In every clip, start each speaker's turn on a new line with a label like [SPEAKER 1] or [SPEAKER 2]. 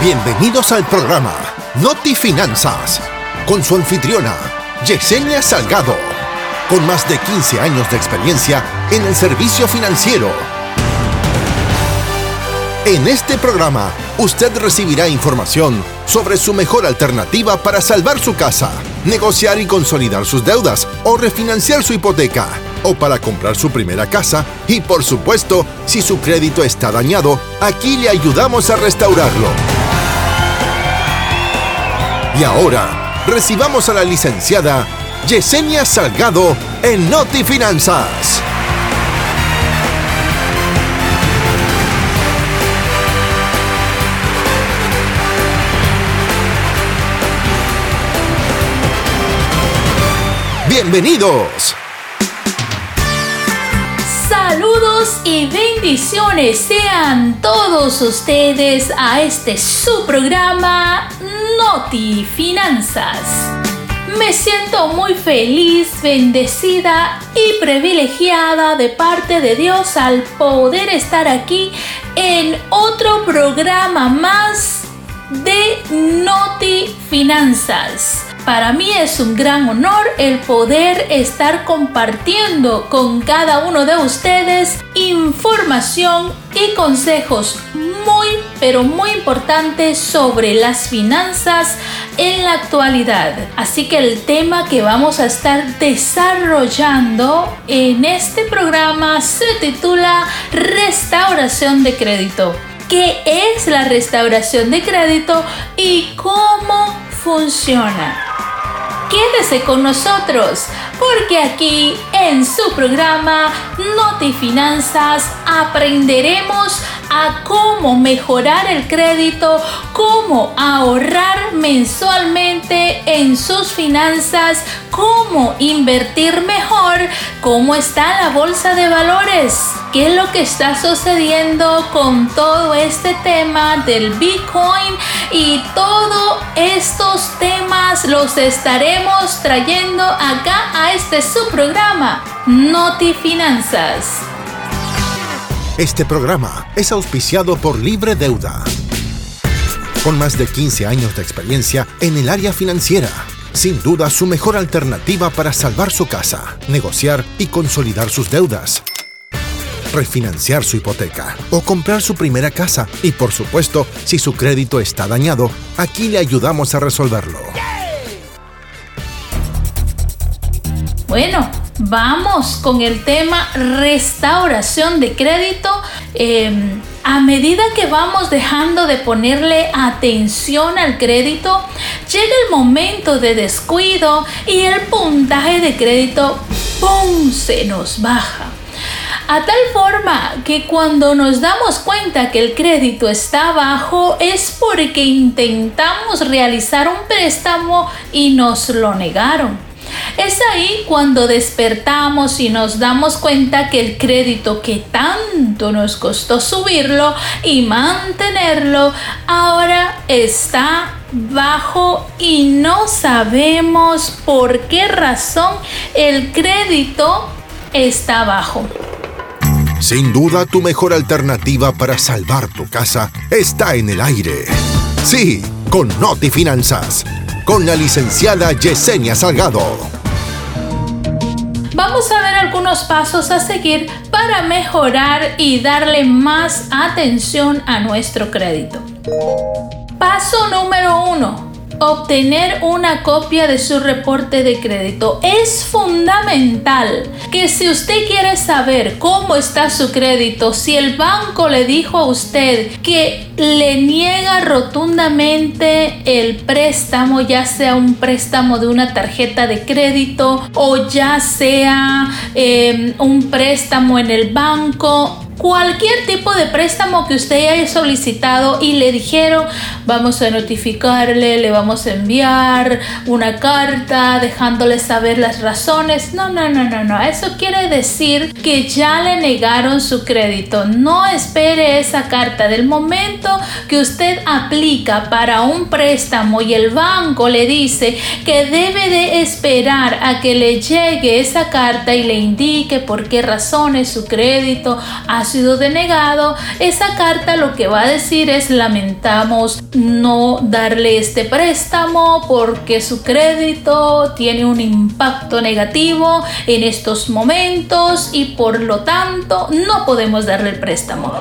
[SPEAKER 1] Bienvenidos al programa Noti Finanzas con su anfitriona Yesenia Salgado, con más de 15 años de experiencia en el servicio financiero. En este programa, usted recibirá información sobre su mejor alternativa para salvar su casa, negociar y consolidar sus deudas o refinanciar su hipoteca o para comprar su primera casa y por supuesto, si su crédito está dañado, aquí le ayudamos a restaurarlo. Y ahora, recibamos a la licenciada Yesenia Salgado en Noti Finanzas. Bienvenidos.
[SPEAKER 2] Saludos y bendiciones sean todos ustedes a este su programa Noti Finanzas. Me siento muy feliz, bendecida y privilegiada de parte de Dios al poder estar aquí en otro programa más de Noti Finanzas. Para mí es un gran honor el poder estar compartiendo con cada uno de ustedes información y consejos muy pero muy importantes sobre las finanzas en la actualidad. Así que el tema que vamos a estar desarrollando en este programa se titula Restauración de crédito. ¿Qué es la restauración de crédito y cómo funciona? Quédese con nosotros, porque aquí en su programa Noti Finanzas aprenderemos a cómo mejorar el crédito, cómo ahorrar mensualmente en sus finanzas, cómo invertir mejor, cómo está la bolsa de valores, qué es lo que está sucediendo con todo este tema del Bitcoin y todos estos temas los estaremos trayendo acá a este su programa Noti Finanzas.
[SPEAKER 1] Este programa es auspiciado por Libre Deuda. Con más de 15 años de experiencia en el área financiera, sin duda su mejor alternativa para salvar su casa, negociar y consolidar sus deudas, refinanciar su hipoteca o comprar su primera casa. Y por supuesto, si su crédito está dañado, aquí le ayudamos a resolverlo.
[SPEAKER 2] Bueno, vamos con el tema restauración de crédito. Em, a medida que vamos dejando de ponerle atención al crédito, llega el momento de descuido y el puntaje de crédito ¡pum! se nos baja. A tal forma que cuando nos damos cuenta que el crédito está bajo es porque intentamos realizar un préstamo y nos lo negaron. Es ahí cuando despertamos y nos damos cuenta que el crédito que tanto nos costó subirlo y mantenerlo ahora está bajo y no sabemos por qué razón el crédito está bajo.
[SPEAKER 1] Sin duda tu mejor alternativa para salvar tu casa está en el aire. Sí, con Noti Finanzas con la licenciada Yesenia Salgado.
[SPEAKER 2] Vamos a ver algunos pasos a seguir para mejorar y darle más atención a nuestro crédito. Paso número uno obtener una copia de su reporte de crédito. Es fundamental que si usted quiere saber cómo está su crédito, si el banco le dijo a usted que le niega rotundamente el préstamo, ya sea un préstamo de una tarjeta de crédito o ya sea eh, un préstamo en el banco, cualquier tipo de préstamo que usted haya solicitado y le dijeron vamos a notificarle, le vamos a enviar una carta dejándole saber las razones. No, no, no, no, no. Eso quiere decir que ya le negaron su crédito. No espere esa carta. Del momento que usted aplica para un préstamo y el banco le dice que debe de esperar a que le llegue esa carta y le indique por qué razones su crédito ha sido denegado, esa carta lo que va a decir es lamentamos no darle este préstamo porque su crédito tiene un impacto negativo en estos momentos y por lo tanto no podemos darle el préstamo.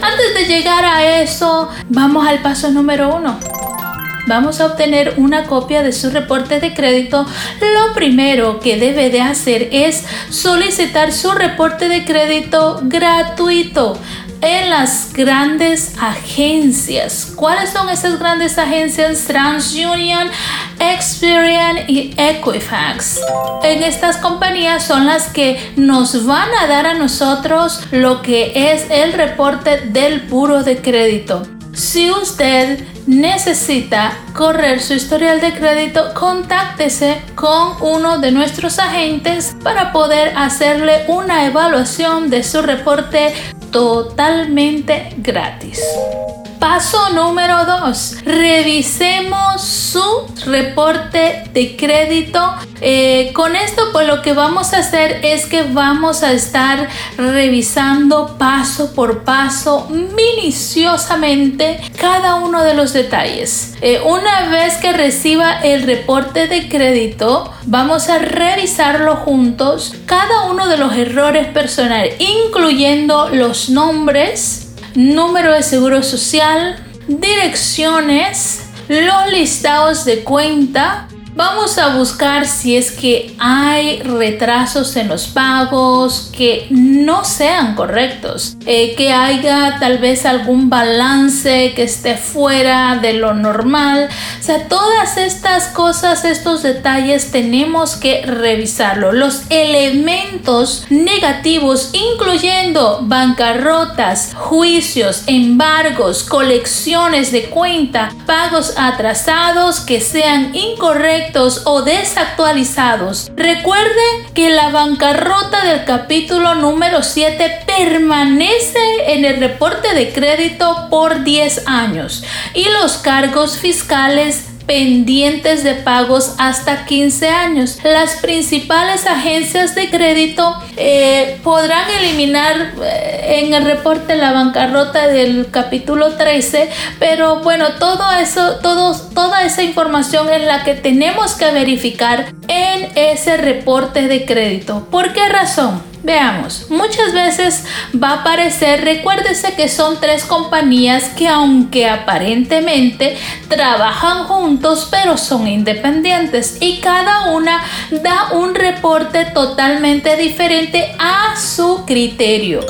[SPEAKER 2] Antes de llegar a eso, vamos al paso número uno vamos a obtener una copia de su reporte de crédito, lo primero que debe de hacer es solicitar su reporte de crédito gratuito en las grandes agencias. ¿Cuáles son esas grandes agencias? TransUnion, Experian y Equifax. En estas compañías son las que nos van a dar a nosotros lo que es el reporte del puro de crédito. Si usted necesita correr su historial de crédito, contáctese con uno de nuestros agentes para poder hacerle una evaluación de su reporte totalmente gratis. Paso número 2. Revisemos su reporte de crédito. Eh, con esto pues lo que vamos a hacer es que vamos a estar revisando paso por paso minuciosamente cada uno de los detalles. Eh, una vez que reciba el reporte de crédito, vamos a revisarlo juntos cada uno de los errores personales, incluyendo los nombres, número de seguro social, direcciones, los listados de cuenta, Vamos a buscar si es que hay retrasos en los pagos que no sean correctos, eh, que haya tal vez algún balance que esté fuera de lo normal. O sea, todas estas cosas, estos detalles tenemos que revisarlo. Los elementos negativos, incluyendo bancarrotas, juicios, embargos, colecciones de cuenta, pagos atrasados que sean incorrectos, o desactualizados. Recuerde que la bancarrota del capítulo número 7 permanece en el reporte de crédito por 10 años y los cargos fiscales pendientes de pagos hasta 15 años. Las principales agencias de crédito eh, podrán eliminar eh, en el reporte la bancarrota del capítulo 13, pero bueno, todo eso, toda esa información es la que tenemos que verificar en ese reporte de crédito. ¿Por qué razón? Veamos, muchas veces va a aparecer, recuérdese que son tres compañías que aunque aparentemente trabajan juntos, pero son independientes y cada una da un reporte totalmente diferente a su criterio.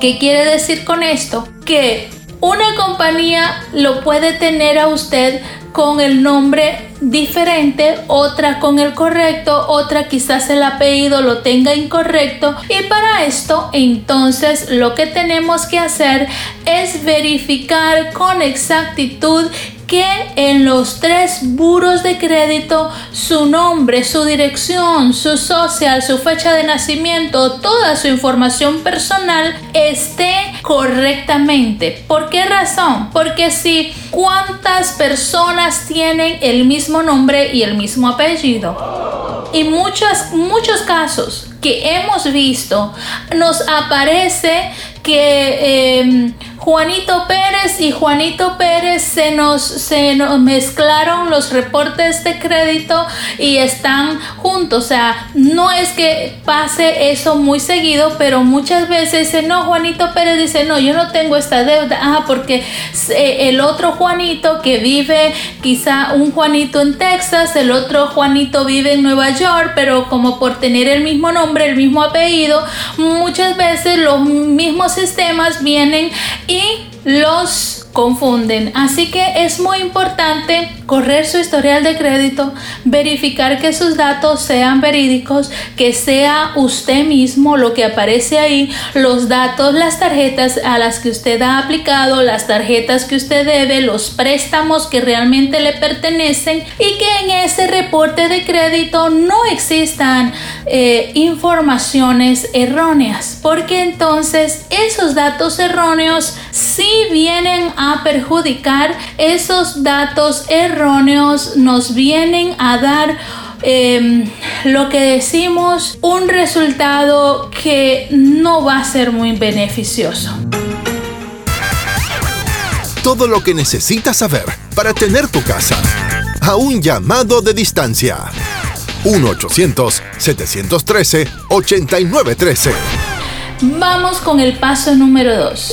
[SPEAKER 2] ¿Qué quiere decir con esto? Que una compañía lo puede tener a usted con el nombre diferente, otra con el correcto, otra quizás el apellido lo tenga incorrecto. Y para esto entonces lo que tenemos que hacer es verificar con exactitud que en los tres buros de crédito su nombre, su dirección, su social, su fecha de nacimiento, toda su información personal esté correctamente. ¿Por qué razón? Porque si cuántas personas tienen el mismo nombre y el mismo apellido. Y muchos, muchos casos que hemos visto nos aparece que em, Juanito Pérez y Juanito Pérez se nos, se nos mezclaron los reportes de crédito y están juntos. O sea, no es que pase eso muy seguido, pero muchas veces dice, no, Juanito Pérez dice, no, yo no tengo esta deuda. Ah, porque eh, el otro Juanito que vive, quizá un Juanito en Texas, el otro Juanito vive en Nueva York, pero como por tener el mismo nombre, el mismo apellido, muchas veces los mismos sistemas vienen y los confunden. Así que es muy importante correr su historial de crédito, verificar que sus datos sean verídicos, que sea usted mismo lo que aparece ahí, los datos, las tarjetas a las que usted ha aplicado, las tarjetas que usted debe, los préstamos que realmente le pertenecen y que en ese reporte de crédito no existan eh, informaciones erróneas, porque entonces esos datos erróneos si vienen a perjudicar, esos datos erróneos nos vienen a dar em, lo que decimos, un resultado que no va a ser muy beneficioso.
[SPEAKER 1] Todo lo que necesitas saber para tener tu casa a un llamado de distancia. 1-800-713-8913.
[SPEAKER 2] Vamos con el paso número 2.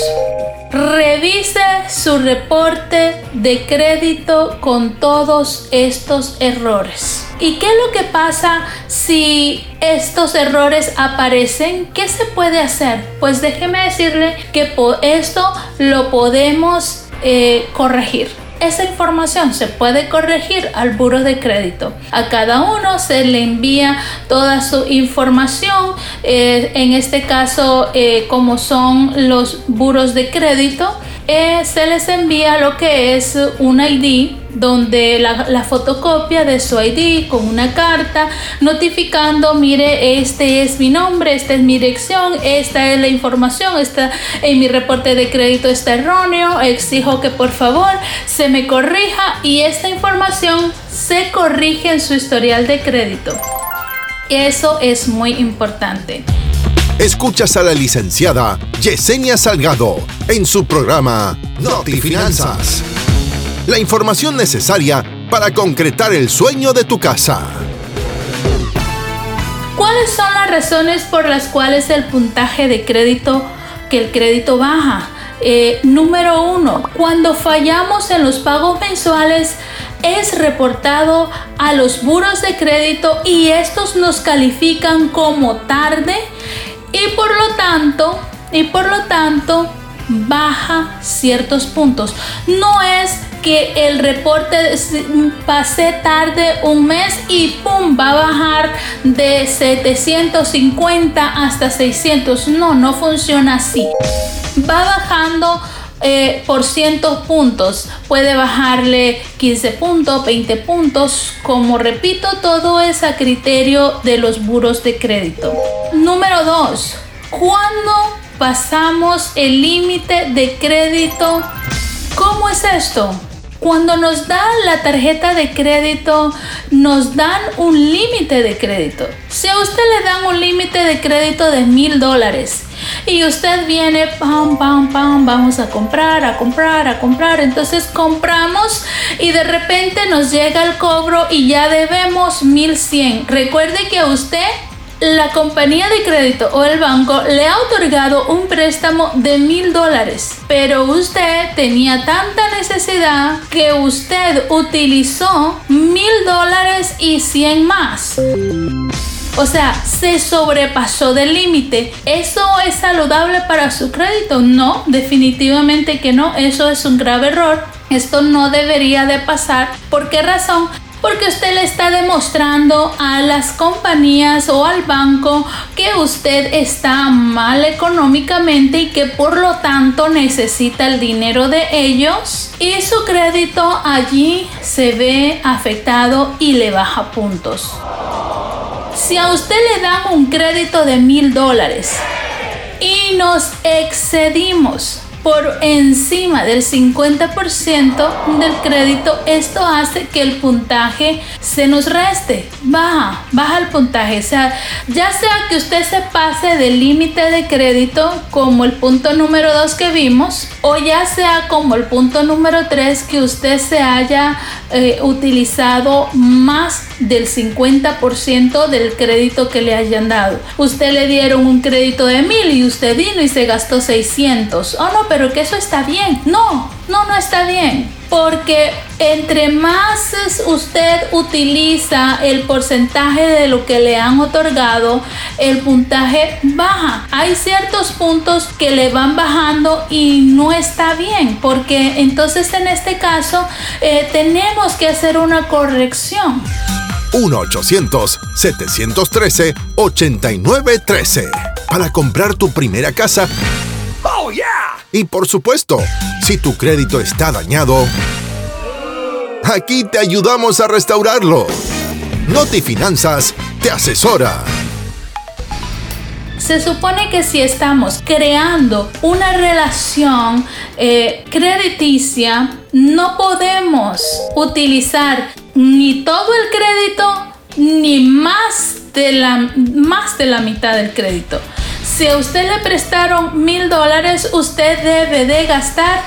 [SPEAKER 2] Revise su reporte de crédito con todos estos errores. ¿Y qué es lo que pasa si estos errores aparecen? ¿Qué se puede hacer? Pues déjeme decirle que esto lo podemos eh, corregir esa información se puede corregir al buro de crédito. A cada uno se le envía toda su información, eh, en este caso eh, como son los buros de crédito, eh, se les envía lo que es un ID donde la, fotocopia de su ID con una carta notificando, mire, este es mi nombre, esta es mi dirección, esta es la información, esta en mi reporte de crédito está erróneo, exijo que por favor se me corrija y esta información se corrige en su historial de crédito. Eso es muy importante.
[SPEAKER 1] Escuchas a la licenciada Yesenia Salgado en su programa Noti Finanzas la información necesaria para concretar el sueño de tu casa.
[SPEAKER 2] ¿Cuáles son las razones por las cuales el puntaje de crédito, que el crédito baja? Eh, número uno, cuando fallamos en los pagos mensuales, es reportado a los buros de crédito y estos nos califican como tarde y por lo tanto, y por lo tanto, baja ciertos puntos. No es que el reporte pase tarde un mes y pum, va a bajar de 750 hasta 600. No, no funciona así. Va bajando eh, por cientos puntos. Puede bajarle 15 puntos, 20 puntos. Como repito, todo es a criterio de los buros de crédito. Número 2. Cuando pasamos el límite de crédito, ¿cómo es esto? Cuando nos dan la tarjeta de crédito, nos dan un límite de crédito. Si a usted le dan un límite de crédito de mil dólares y usted viene, pam, pam, pam, vamos a comprar, a comprar, a comprar, entonces compramos y de repente nos llega el cobro y ya debemos 1100. Recuerde que a usted la compañía de crédito o el banco le ha otorgado un préstamo de mil dólares, pero usted tenía tanta necesidad que usted utilizó mil dólares y cien más. O sea, se sobrepasó del límite. ¿Eso es saludable para su crédito? No, definitivamente que no. Eso es un grave error. Esto no debería de pasar. ¿Por qué razón? Porque usted le está demostrando a las compañías o al banco que usted está mal económicamente y que por lo tanto necesita el dinero de ellos y su crédito allí se ve afectado y le baja puntos. Si a usted le dan un crédito de mil dólares y nos excedimos por encima del 50% del crédito, esto hace que el puntaje se nos reste, baja, baja el puntaje. O sea, ya sea que usted se pase del límite de crédito como el punto número 2 que vimos, o ya sea como el punto número 3 que usted se haya eh, utilizado más del 50% del crédito que le hayan dado. Usted le dieron un crédito de mil y usted vino y se gastó 600. Oh no, pero que eso está bien. No, no, no está bien. Porque entre más usted utiliza el porcentaje de lo que le han otorgado, el puntaje baja. Hay ciertos puntos que le van bajando y no está bien. Porque entonces en este caso eh, tenemos que hacer una corrección.
[SPEAKER 1] 1-800-713-8913 para comprar tu primera casa. ¡Oh, yeah! Y por supuesto, si tu crédito está dañado, aquí te ayudamos a restaurarlo. Noti Finanzas te asesora.
[SPEAKER 2] Se supone que si estamos creando una relación eh, crediticia, no podemos utilizar ni todo el crédito ni más de la, más de la mitad del crédito. Si a usted le prestaron mil dólares, usted debe de gastar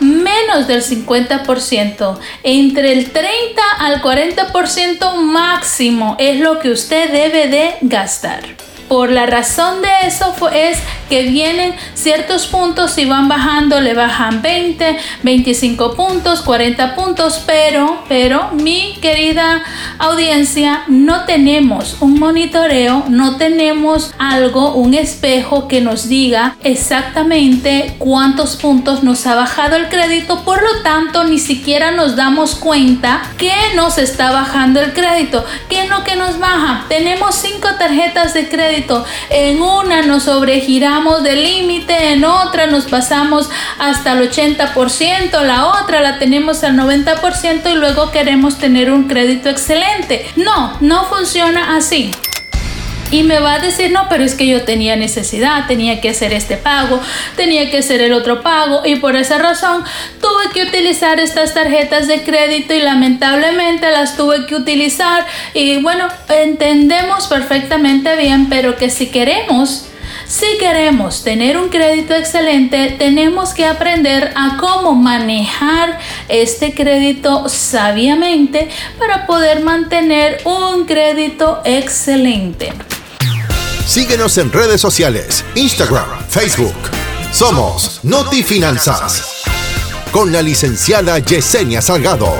[SPEAKER 2] menos del 50%. Entre el 30 al 40% máximo es lo que usted debe de gastar. Por la razón de eso es que vienen ciertos puntos y van bajando, le bajan 20, 25 puntos, 40 puntos, pero, pero mi querida audiencia, no tenemos un monitoreo, no tenemos algo, un espejo que nos diga exactamente cuántos puntos nos ha bajado el crédito, por lo tanto ni siquiera nos damos cuenta que nos está bajando el crédito, que no que nos baja. Tenemos cinco tarjetas de crédito en una nos sobregiramos del límite, en otra nos pasamos hasta el 80%, la otra la tenemos al 90% y luego queremos tener un crédito excelente. No, no funciona así. Y me va a decir, no, pero es que yo tenía necesidad, tenía que hacer este pago, tenía que hacer el otro pago y por esa razón tuve que utilizar estas tarjetas de crédito y lamentablemente las tuve que utilizar. Y bueno, entendemos perfectamente bien, pero que si queremos... Si queremos tener un crédito excelente, tenemos que aprender a cómo manejar este crédito sabiamente para poder mantener un crédito excelente.
[SPEAKER 1] Síguenos en redes sociales, Instagram, Facebook. Somos Noti Finanzas. Con la licenciada Yesenia Salgado.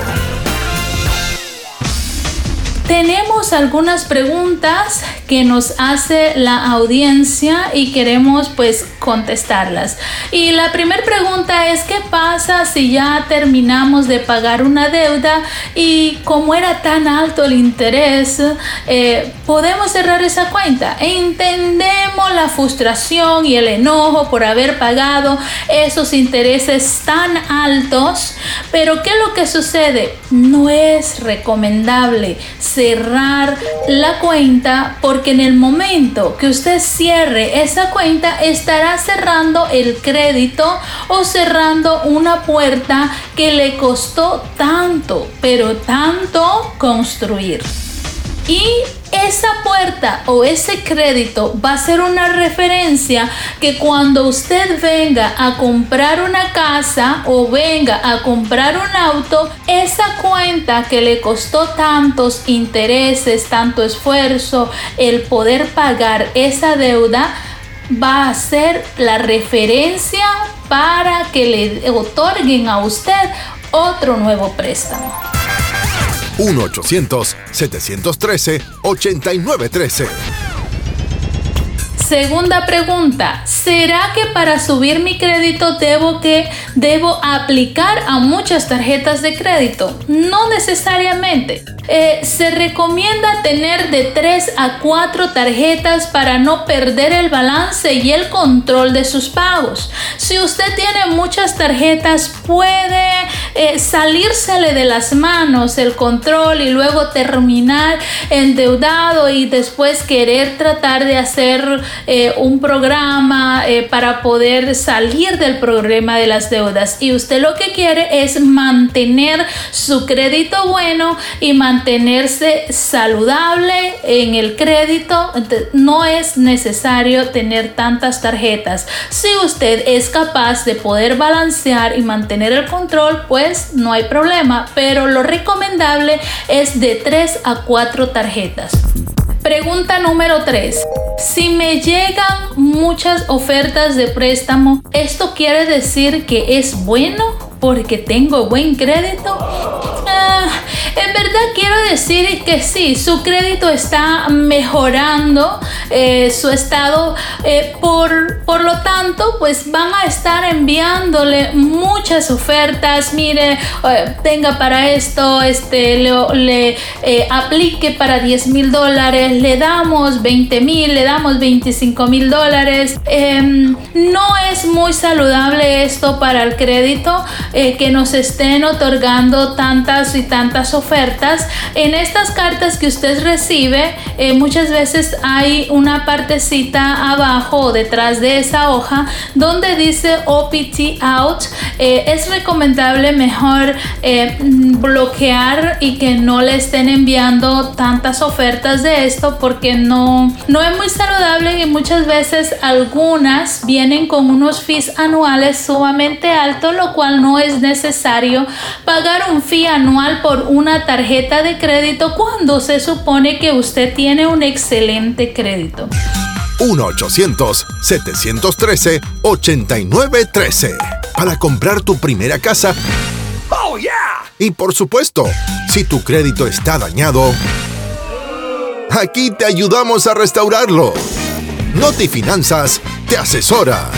[SPEAKER 2] Tenemos algunas preguntas que nos hace la audiencia y queremos pues contestarlas. Y la primera pregunta es ¿qué pasa si ya terminamos de pagar una deuda y como era tan alto el interés, eh, podemos cerrar esa cuenta? Entendemos la frustración y el enojo por haber pagado esos intereses tan altos, pero ¿qué es lo que sucede? No es recomendable cerrar la cuenta porque en el momento que usted cierre esa cuenta estará cerrando el crédito o cerrando una puerta que le costó tanto, pero tanto construir. Y esa puerta o ese crédito va a ser una referencia que cuando usted venga a comprar una casa o venga a comprar un auto, esa cuenta que le costó tantos intereses, tanto esfuerzo, el poder pagar esa deuda, va a ser la referencia para que le otorguen a usted otro nuevo préstamo.
[SPEAKER 1] 1-800-713-8913.
[SPEAKER 2] Segunda pregunta, ¿será que para subir mi crédito debo que debo aplicar a muchas tarjetas de crédito? No necesariamente. Eh, se recomienda tener de 3 a 4 tarjetas para no perder el balance y el control de sus pagos. Si usted tiene muchas tarjetas, puede eh, salírsele de las manos el control y luego terminar endeudado y después querer tratar de hacer eh, un programa para poder salir del problema de las deudas. Y usted lo que quiere es mantener su crédito bueno y mantener mantenerse saludable en el crédito. No es necesario tener tantas tarjetas. Si usted es capaz de poder balancear y mantener el control, pues no hay problema. Pero lo recomendable es de 3 a 4 tarjetas. Pregunta número 3. Si me llegan muchas ofertas de préstamo, ¿esto quiere decir que es bueno porque tengo buen crédito? Ah, en verdad quiero decir que sí, su crédito está mejorando eh, su estado. Eh, por, por lo tanto, pues van a estar enviándole muchas ofertas. Mire, eh, tenga para esto, este, le, aplique para 10 mil dólares, le damos 20 mil, le damos 25 mil dólares. Em, no es muy saludable esto para el crédito que nos estén otorgando tanta tantas y tantas ofertas. En estas cartas que usted recibe, eh, muchas veces hay una partecita abajo o detrás de esa hoja donde dice OPT out. Eh, es recomendable mejor eh, bloquear y que no le estén enviando tantas ofertas de esto porque no, no es muy saludable y muchas veces algunas vienen con unos fees anuales sumamente altos, lo cual no es necesario pagar un fee anual por una tarjeta de crédito cuando se supone que usted tiene un excelente crédito.
[SPEAKER 1] 1-800-713-8913 para comprar tu primera casa. ¡Oh, yeah! Y por supuesto, si tu crédito está dañado, aquí te ayudamos a restaurarlo. Notifinanzas te asesora.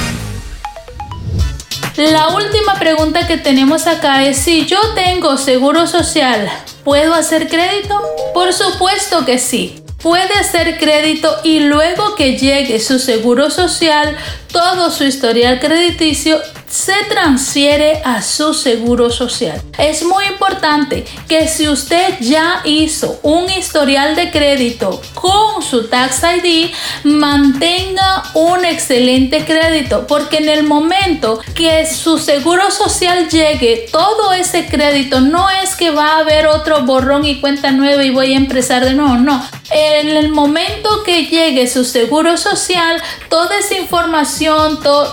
[SPEAKER 2] La última pregunta que tenemos acá es si yo tengo seguro social, ¿puedo hacer crédito? Por supuesto que sí. Puede hacer crédito y luego que llegue su seguro social, todo su historial crediticio se transfiere a su seguro social. Es muy importante que si usted ya hizo un historial de crédito con su Tax ID, mantenga un excelente crédito, porque en el momento que su seguro social llegue, todo ese crédito no es que va a haber otro borrón y cuenta nueva y voy a empezar de nuevo, no. En el momento que llegue su seguro social, toda esa información,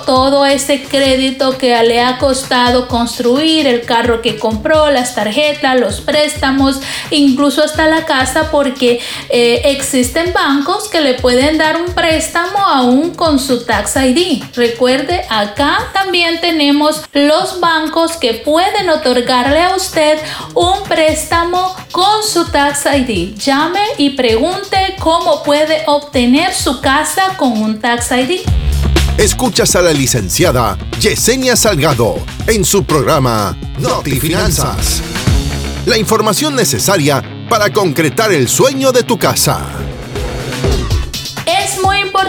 [SPEAKER 2] todo ese crédito que le ha costado construir, el carro que compró, las tarjetas, los préstamos, incluso hasta la casa, porque eh, existen bancos que le pueden dar un préstamo aún con su Tax ID. Recuerde, acá también tenemos los bancos que pueden otorgarle a usted un préstamo con su Tax ID. Llame y pregunte cómo puede obtener su casa con un Tax ID.
[SPEAKER 1] Escuchas a la licenciada Yesenia Salgado en su programa Notifinanzas. La información necesaria para concretar el sueño de tu casa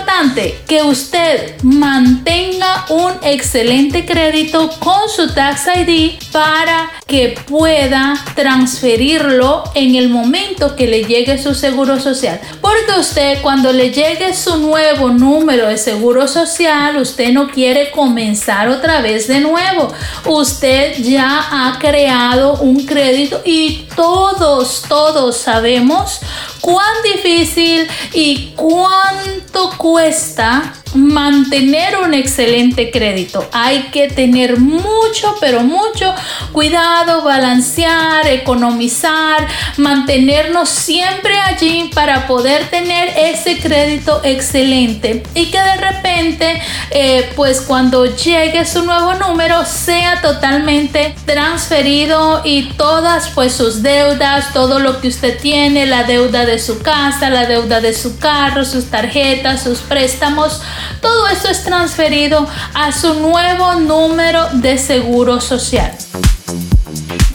[SPEAKER 2] importante que usted mantenga un excelente crédito con su Tax ID para que pueda transferirlo en el momento que le llegue su seguro social. Porque usted cuando le llegue su nuevo número de seguro social, usted no quiere comenzar otra vez de nuevo. Usted ya ha creado un crédito y todos, todos sabemos cuán difícil y cuánto cuesta mantener un excelente crédito. Hay que tener mucho, pero mucho cuidado, balancear, economizar, mantenernos siempre allí para poder tener ese crédito excelente y que de repente, eh, pues cuando llegue su nuevo número, sea totalmente transferido y todas pues sus deudas, todo lo que usted tiene, la deuda de su casa, la deuda de su carro, sus tarjetas, sus préstamos, todo esto es transferido a su nuevo número de seguro social.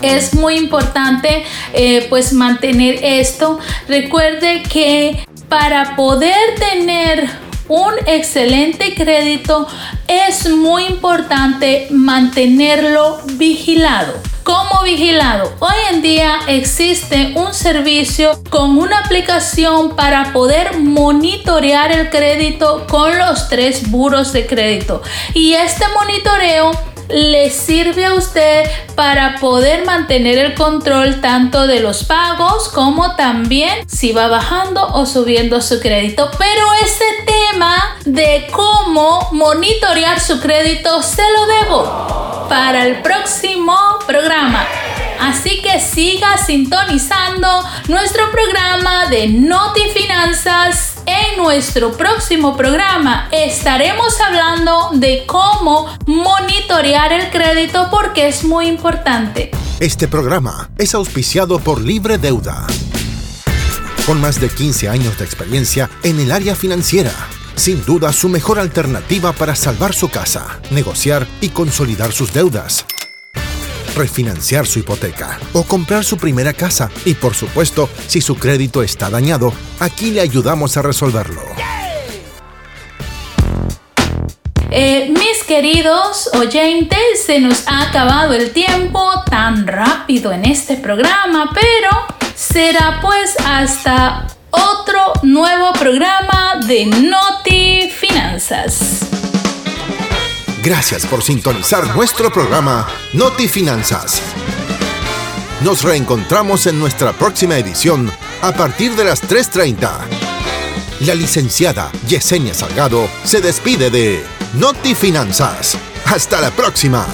[SPEAKER 2] Es muy importante eh, pues mantener esto. Recuerde que para poder tener un excelente crédito es muy importante mantenerlo vigilado. Como vigilado, hoy en día existe un servicio con una aplicación para poder monitorear el crédito con los tres buros de crédito. Y este monitoreo le sirve a usted para poder mantener el control tanto de los pagos como también si va bajando o subiendo su crédito. Pero ese tema de cómo monitorear su crédito se lo debo para el próximo programa. Así que siga sintonizando nuestro programa de Noti Finanzas. En nuestro próximo programa estaremos hablando de cómo monitorear el crédito porque es muy importante.
[SPEAKER 1] Este programa es auspiciado por Libre Deuda. Con más de 15 años de experiencia en el área financiera, sin duda su mejor alternativa para salvar su casa, negociar y consolidar sus deudas refinanciar su hipoteca o comprar su primera casa. Y por supuesto, si su crédito está dañado, aquí le ayudamos a resolverlo.
[SPEAKER 2] Eh, mis queridos oyentes, se nos ha acabado el tiempo tan rápido en este programa, pero será pues hasta otro nuevo programa de Noti Finanzas.
[SPEAKER 1] Gracias por sintonizar nuestro programa Noti Finanzas. Nos reencontramos en nuestra próxima edición a partir de las 3.30. La licenciada Yesenia Salgado se despide de Noti Finanzas. Hasta la próxima.